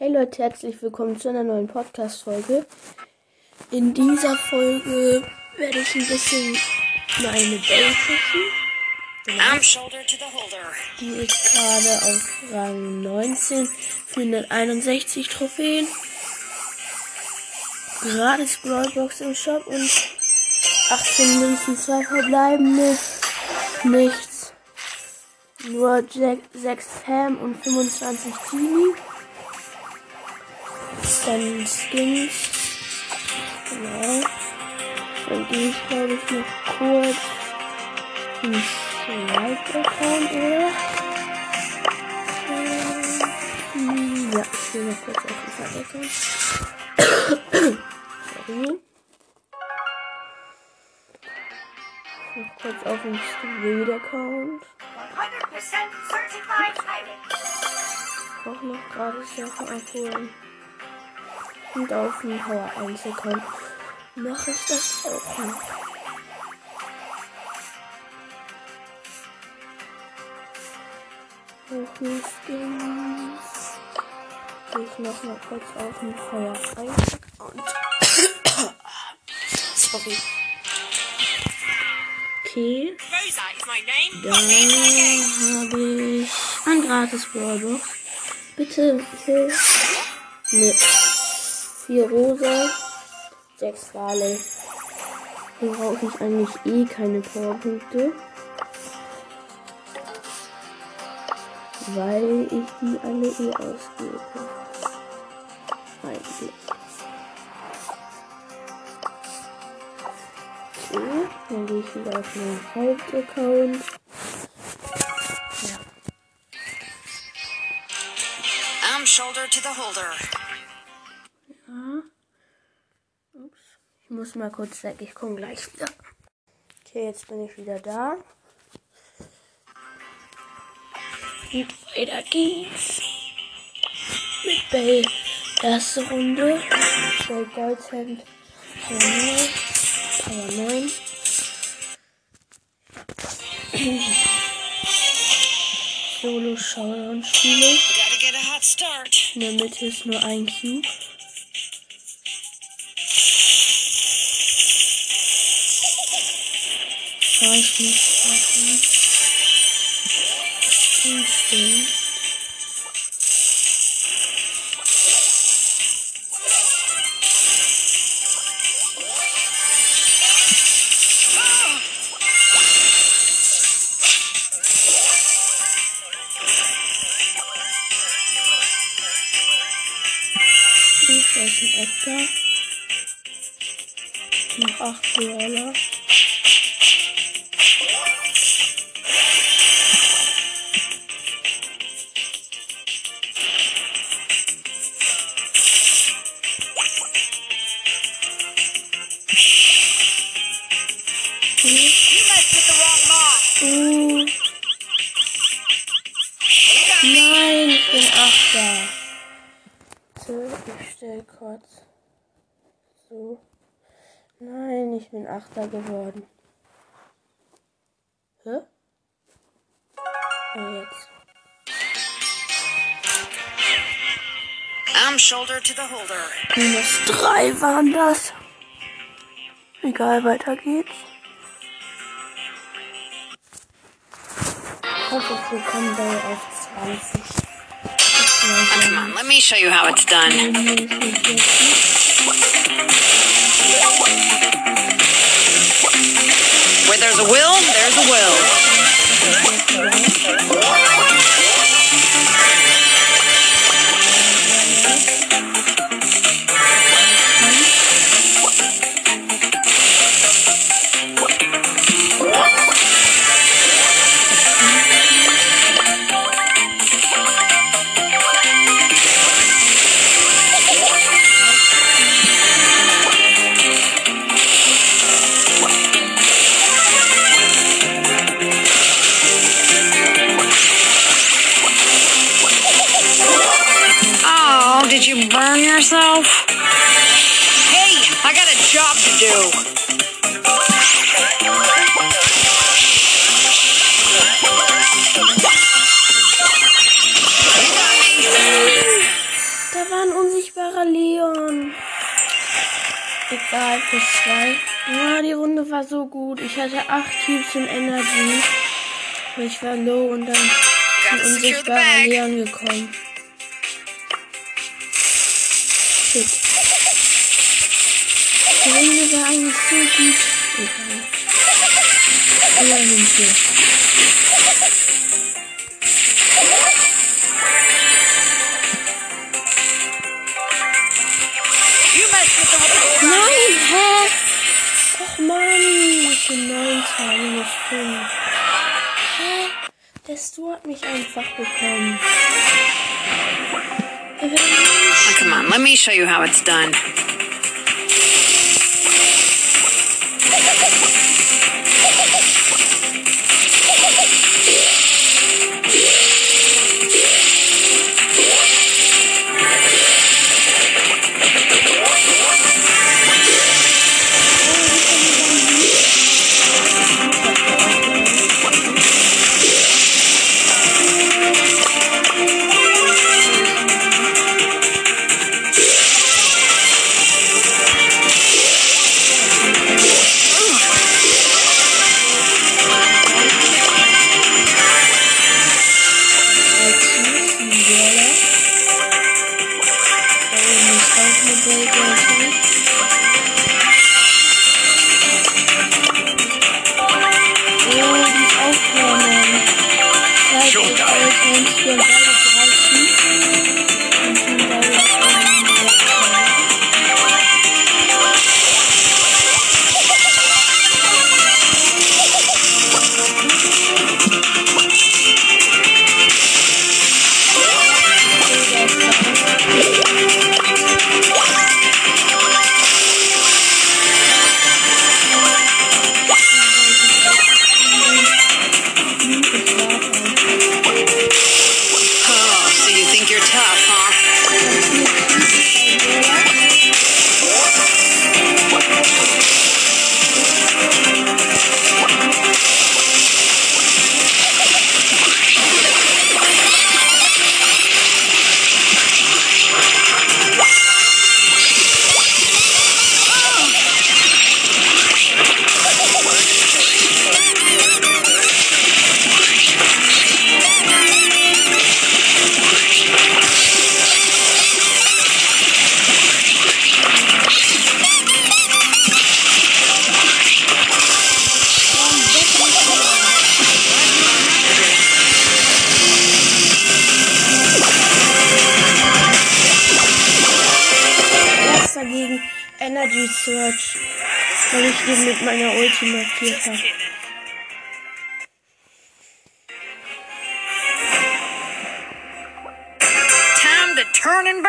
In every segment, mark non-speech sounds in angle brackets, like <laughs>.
Hey Leute, herzlich willkommen zu einer neuen Podcast-Folge. In dieser Folge werde ich ein bisschen meine Bell pushen. Die ist gerade auf Rang 19, 461 Trophäen. Gratis Brawlbox im Shop und 18 Münzen, 2 verbleibende. Nichts. Nur 6 Pam und 25 Genie. Dann Skins. Genau. Dann gehe ich glaube ich noch kurz ins Like-Account, oder? Ähm, Ja, ich gehe noch kurz auf den Like-Account. Sorry. Noch kurz auf den Street-Account. 100% certified hiding. Auch noch gerade Sachen abholen und auf den Power einzukommen, Account mache ich das auch noch. Auch nicht Gehe ich noch mal kurz auf den Power 1 Account. <coughs> Sorry. Okay. Dann habe ich ein gratis Wallbox. Bitte, bitte. Nee. 4 Rosa, 6 Wale. Hier brauche ich eigentlich eh keine Powerpunkte. Weil ich die alle eh ausgebe. Eigentlich. Okay, dann gehe ich wieder auf meinen Hauptaccount. Shoulder to the holder. Muss mal kurz weg, ich komme gleich wieder. Okay, jetzt bin ich wieder da. Und weiter geht's. Mit Bell. Erste Runde. Bell Goldhand. Power 9. Power 9. Solo Showdown Spiele. In der Mitte ist nur ein Cube. Ah, ich muss warten. Gut, da ist ein Edgar. Noch acht Brawler. Achter geworden. Hä? Oh, jetzt. Arm shoulder to the holder. Minus drei waren das. Egal, weiter geht's. Ich hoffe, wir kommen bei auf 20. Das wäre Come on, let me show you how it's done. Where there's a will, there's a will. Da war ein unsichtbarer Leon. Egal, plus zwei. Ja, die Runde war so gut. Ich hatte acht Cubes in Energy. Ich war low und dann ist ein unsichtbarer. Leon gekommen. Runde war eigentlich so gut. Egal. Immerhin the Nein, hä? Och Mann, ich bin 19, minus 5. Hä? Der Stu hat mich einfach bekommen. Oh, come on, let me show you how it's done. Search, weil ich ihn mit meiner Ulti markiert habe. Time to turn and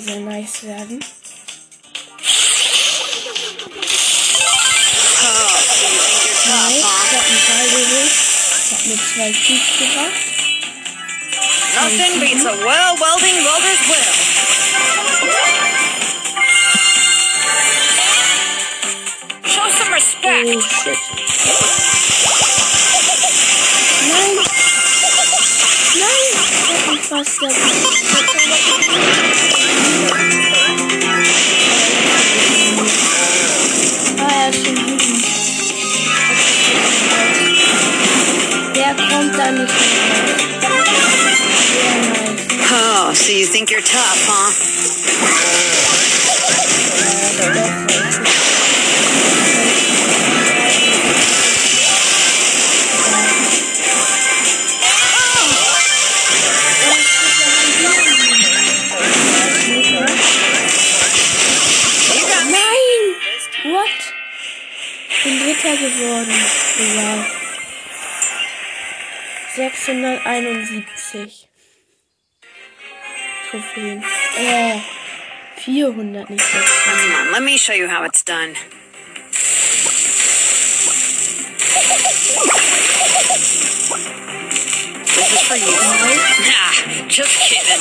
könnte wieder sehr, sehr nice werden. So you think you're tough, Nice. Ich huh? hab einen Ball geholt. Ich hab mir zwei Cubes gebracht. Nothing beats a well welding welder's will. Show some respect. Oh shit. Oh, so you think you're tough, huh? 671 Trophäen. Äh, 400, nicht 600. Come on, let me show you how it's done. This is for you. Nah, just kidding.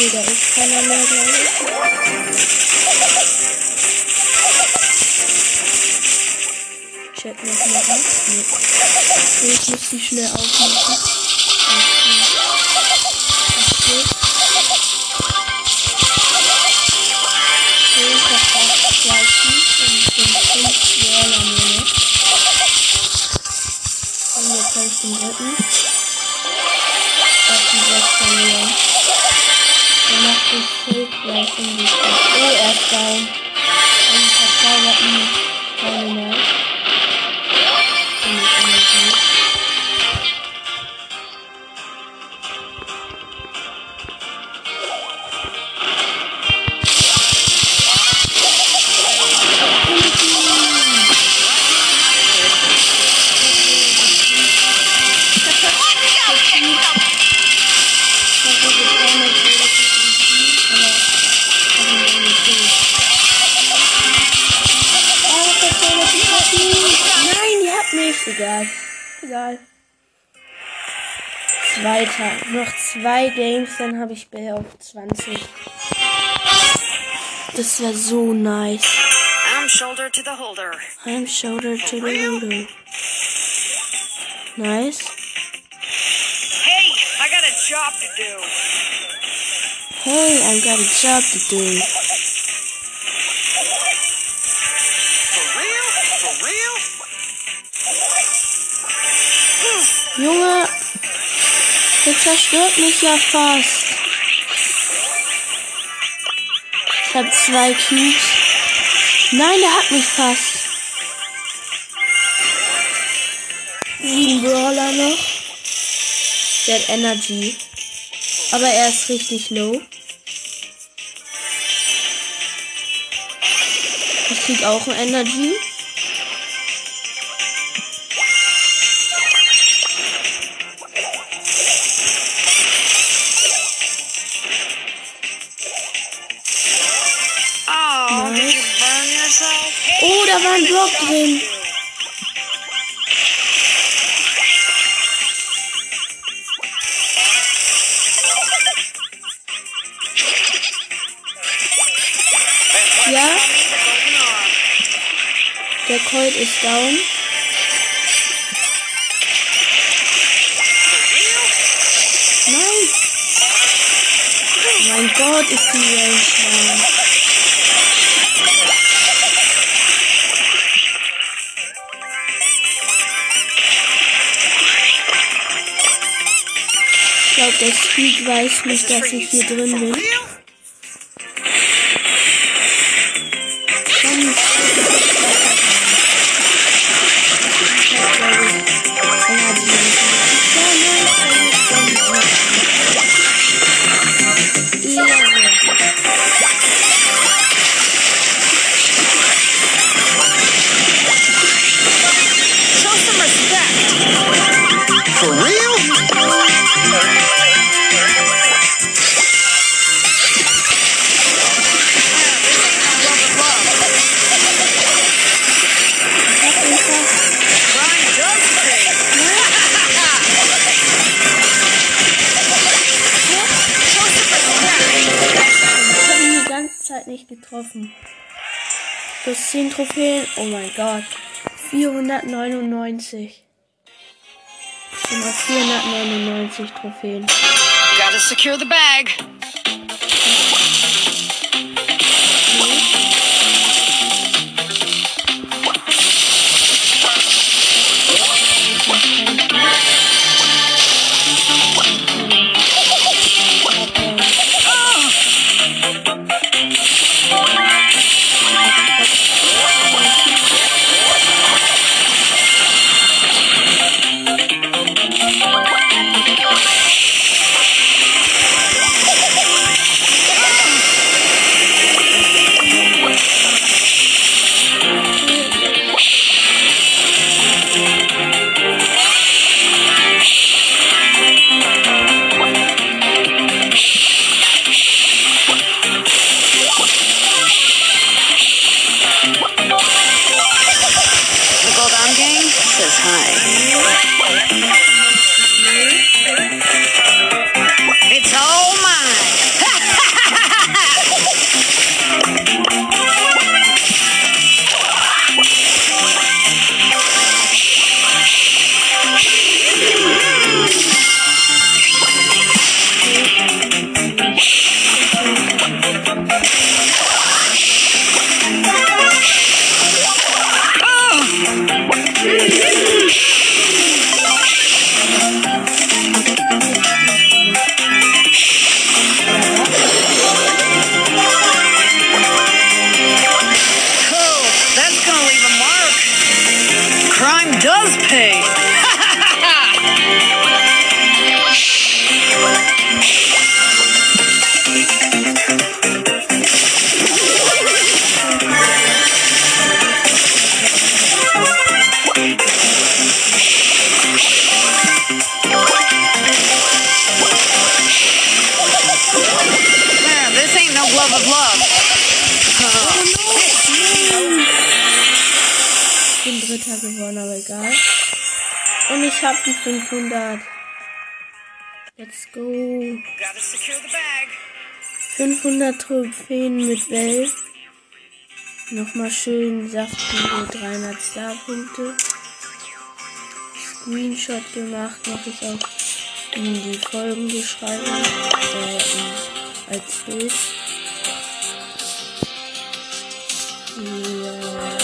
Okay, da ist keiner mehr, glaube ich. Check noch mal ab. Nee. Ich muss die schnell aufmachen. Egal. Egal. Zweiter. Noch zwei Games, dann habe ich Bell auf 20. Das wäre so nice. I'm shoulder to the holder. I'm shoulder to the window. Nice. Hey, I got a job to do. Hey, I've got a job to do. Junge, der zerstört mich ja fast. Ich hab zwei Cubes. Nein, der hat mich fast. Sieben Brawler noch. Der hat Energy. Aber er ist richtig low. Ich krieg auch ein Energy. war ein Block drin. Ja. Der Colt ist down. Nein. Oh mein Gott, ist die Welt. Der Speed weiß nicht, dass ich hier drin bin. Nicht getroffen. Plus 10 Trophäen. Oh mein Gott. 499. Ich bin auf 499 Trophäen. Gotta secure the bag. Bye. 500. Let's go. Gotta secure the bag. 500 Trophäen mit Bell. Nochmal schön saftige 300 Starpunkte. Screenshot gemacht, mache ich auch in die Folgenbeschreibung. Äh, als Bild. Ja.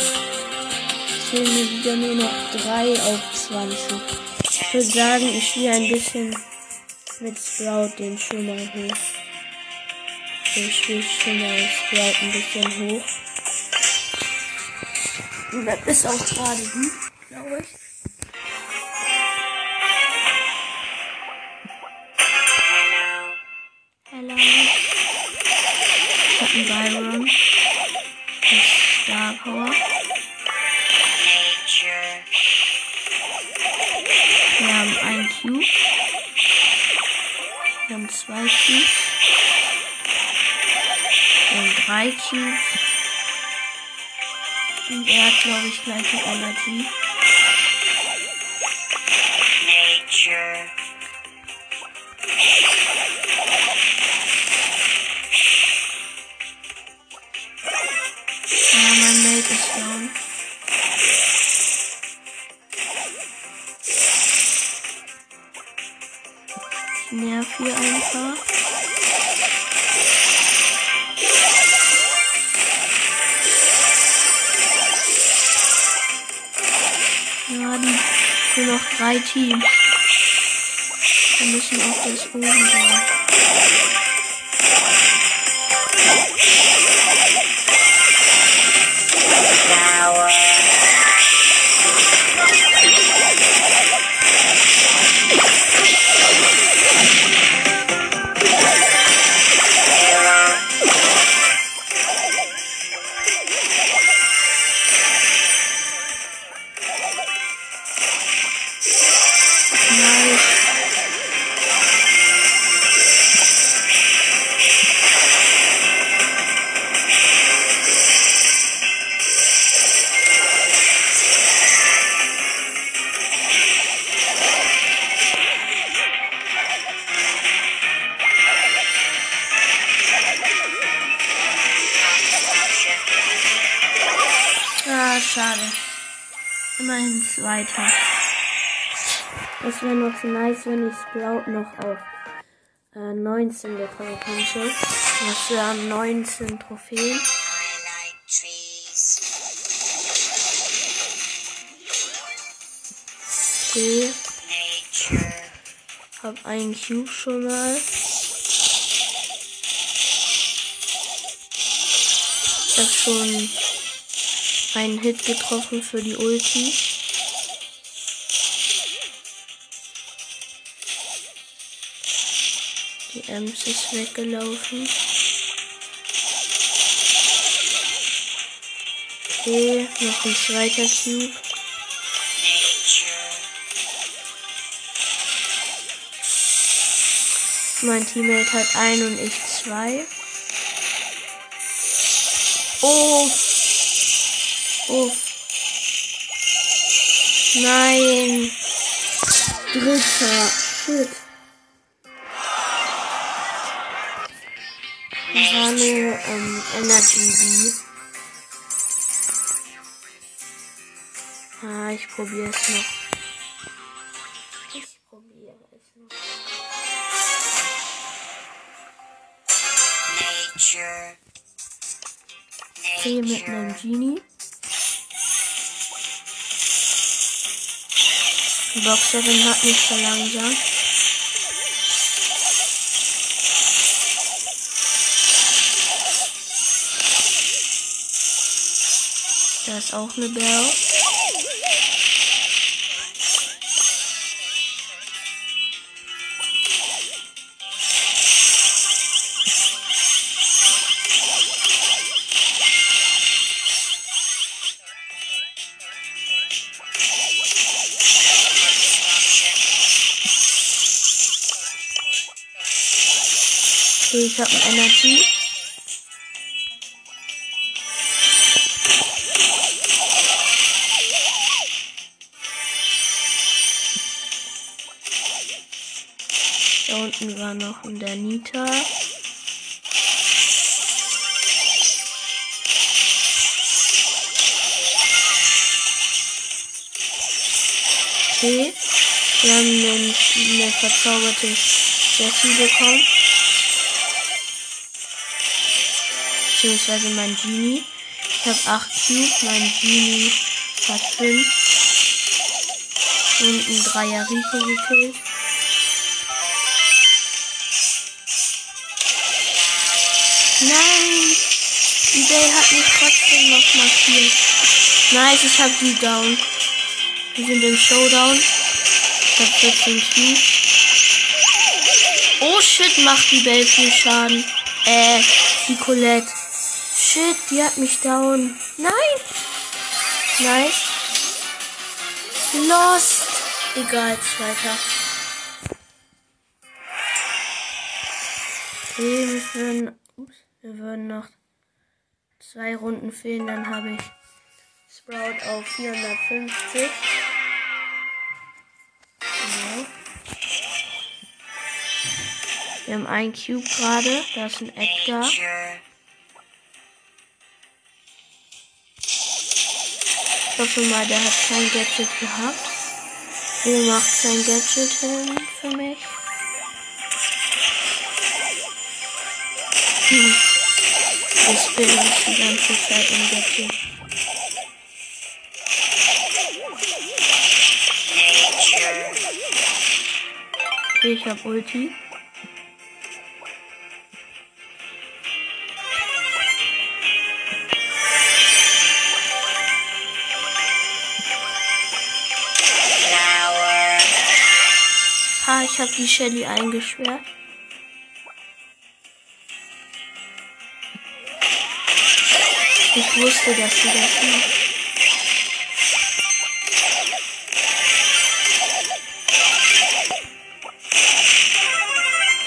Fehlen mir wieder nur noch 3 auf 20. Ich würde sagen, ich spiele ein bisschen mit Sprout den schon mal hoch. Ich spiele schon mal Sprout ein bisschen hoch. Und das ist auch gerade gut, glaube ich. Glaube ich, gleich die Allergie. Nature. Ja, mein Mate ist down. Ich nerv hier einfach. Nur noch drei Teams. Wir müssen auf das oben gehen. Schade. Immerhin Zweiter. Das wäre noch nice, wenn ich Sprout noch auf äh, 19 bekommen könnte. Das wären 19 Trophäen. Okay. Hab einen Cube schon mal. Ich hab schon einen Hit getroffen für die Ulti. Die Ems ist weggelaufen. Okay, noch ein zweiter Cube. Mein Teammate hat ein und ich zwei. Oh. Oh. Nein. Dritter. Shit. Das war eine ähm, Energy Bee. Ah, ich probiere es noch. Ich probiere es noch. Nature. Okay, mit einem Genie. Die Boxerin hat mich verlangsamt. Da ist auch eine Bell. Ein Energy. Da unten war noch ein der Nita. Okay. Wir haben eine, eine verzauberte Jessie bekommen. Beziehungsweise mein Genie. Ich habe 8 Cubes, mein Genie hat 5. Und ein Dreier Rico gekillt. Nein! Die Bay hat mich trotzdem noch markiert. Nice, ich hab die down. Wir sind im Showdown. Ich hab 14 Cubes. Oh shit, macht die Bell viel Schaden. Äh, die Colette. Shit, die hat mich down. Nein! Nice. Lost. Egal, zweiter. Okay, wir würden, ups, wir würden noch zwei Runden fehlen, dann habe ich Sprout auf 450. Genau. Wir haben einen Cube gerade, da ist ein Edgar. Ich hoffe mal, der hat kein Gadget gehabt. Wo macht sein Gadget hin für mich? Hm. Ich bin die ganze Zeit im Gadget. Ich hab Ulti. Ich hab die Shelly eingesperrt. Ich wusste, dass sie das macht.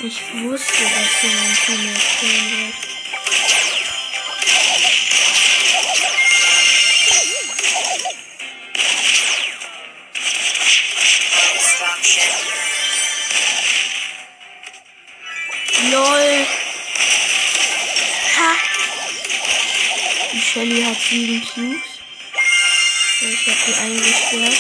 Ich wusste, dass sie mein Team erzählen wird. LOL. Ha. Die Shelly hat sieben Cubes. Ich hab die eingesperrt.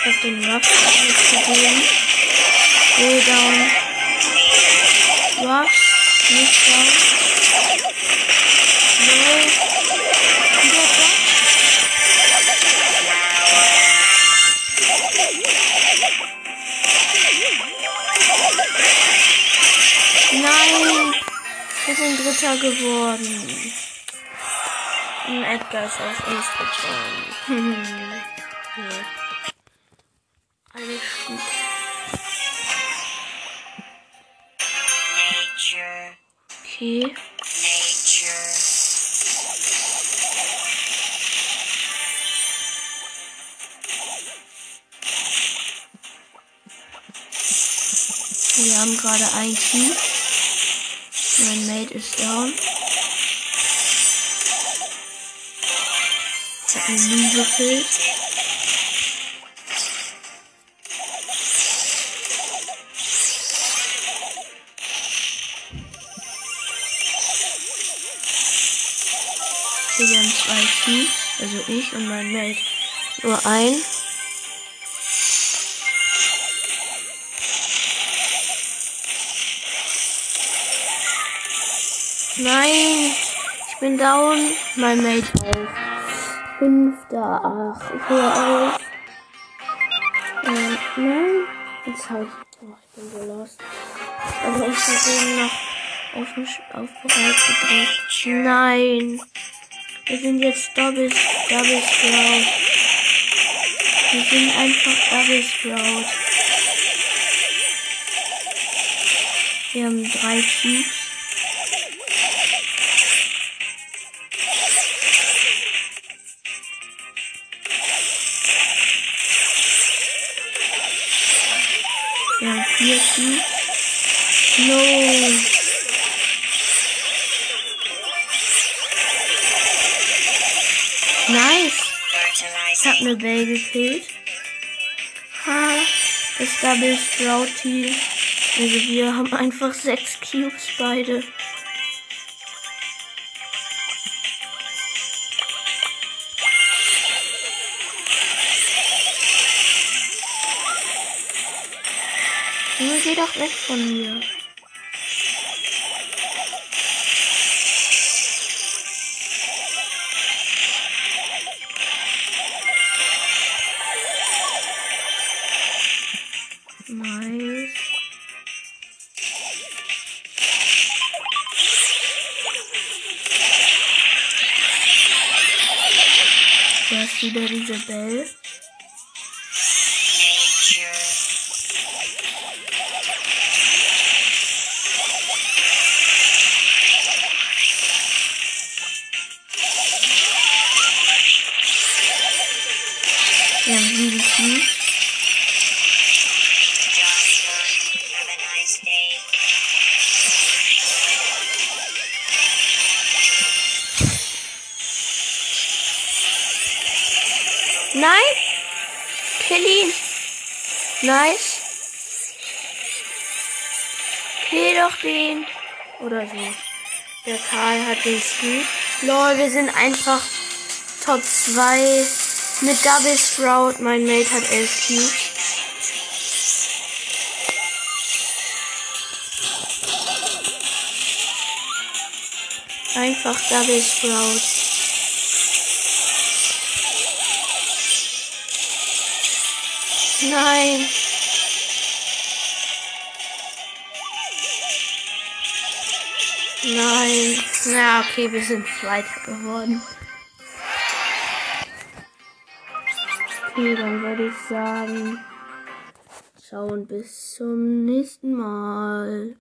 Ich hab den Rush gegeben. Go down. Rush. Nicht down. Dritter geworden. Und Edgar ist auf uns nee. <laughs> Alles gut. Okay. Wir haben gerade ein Cube. Ist down. Eine Lüge gekillt. Okay, wir haben zwei Cubes. Also ich und mein Mate. Nur ein. Nein, ich bin down. Mein Mate auch. Fünfter, ach, hör auf. Äh, nein, jetzt hab ich. Oh, ich bin so lost. Aber ich hab den noch auf, mich- auf bereit gedrückt. Nein. Wir sind jetzt Double, Double Sprout. Wir sind einfach Double Sprout. Wir haben drei Cubes. Wir haben vier Cubes. No. Nice. Ich hab eine Bell gekillt. Ha. Das Double Sprout Team. Also wir haben einfach sechs Cubes beide. Geh doch weg von mir. Nein! Kill ihn! Nice! Geh doch den. Oder so. Der Karl hat den Scoop. Lol, wir sind einfach Top 2 mit Double Sprout. Mein Mate hat 11 Cubes. Einfach Double Sprout. Nein. Nein. Na, okay, wir sind Zweiter geworden. Okay, dann würde ich sagen, und bis zum nächsten Mal.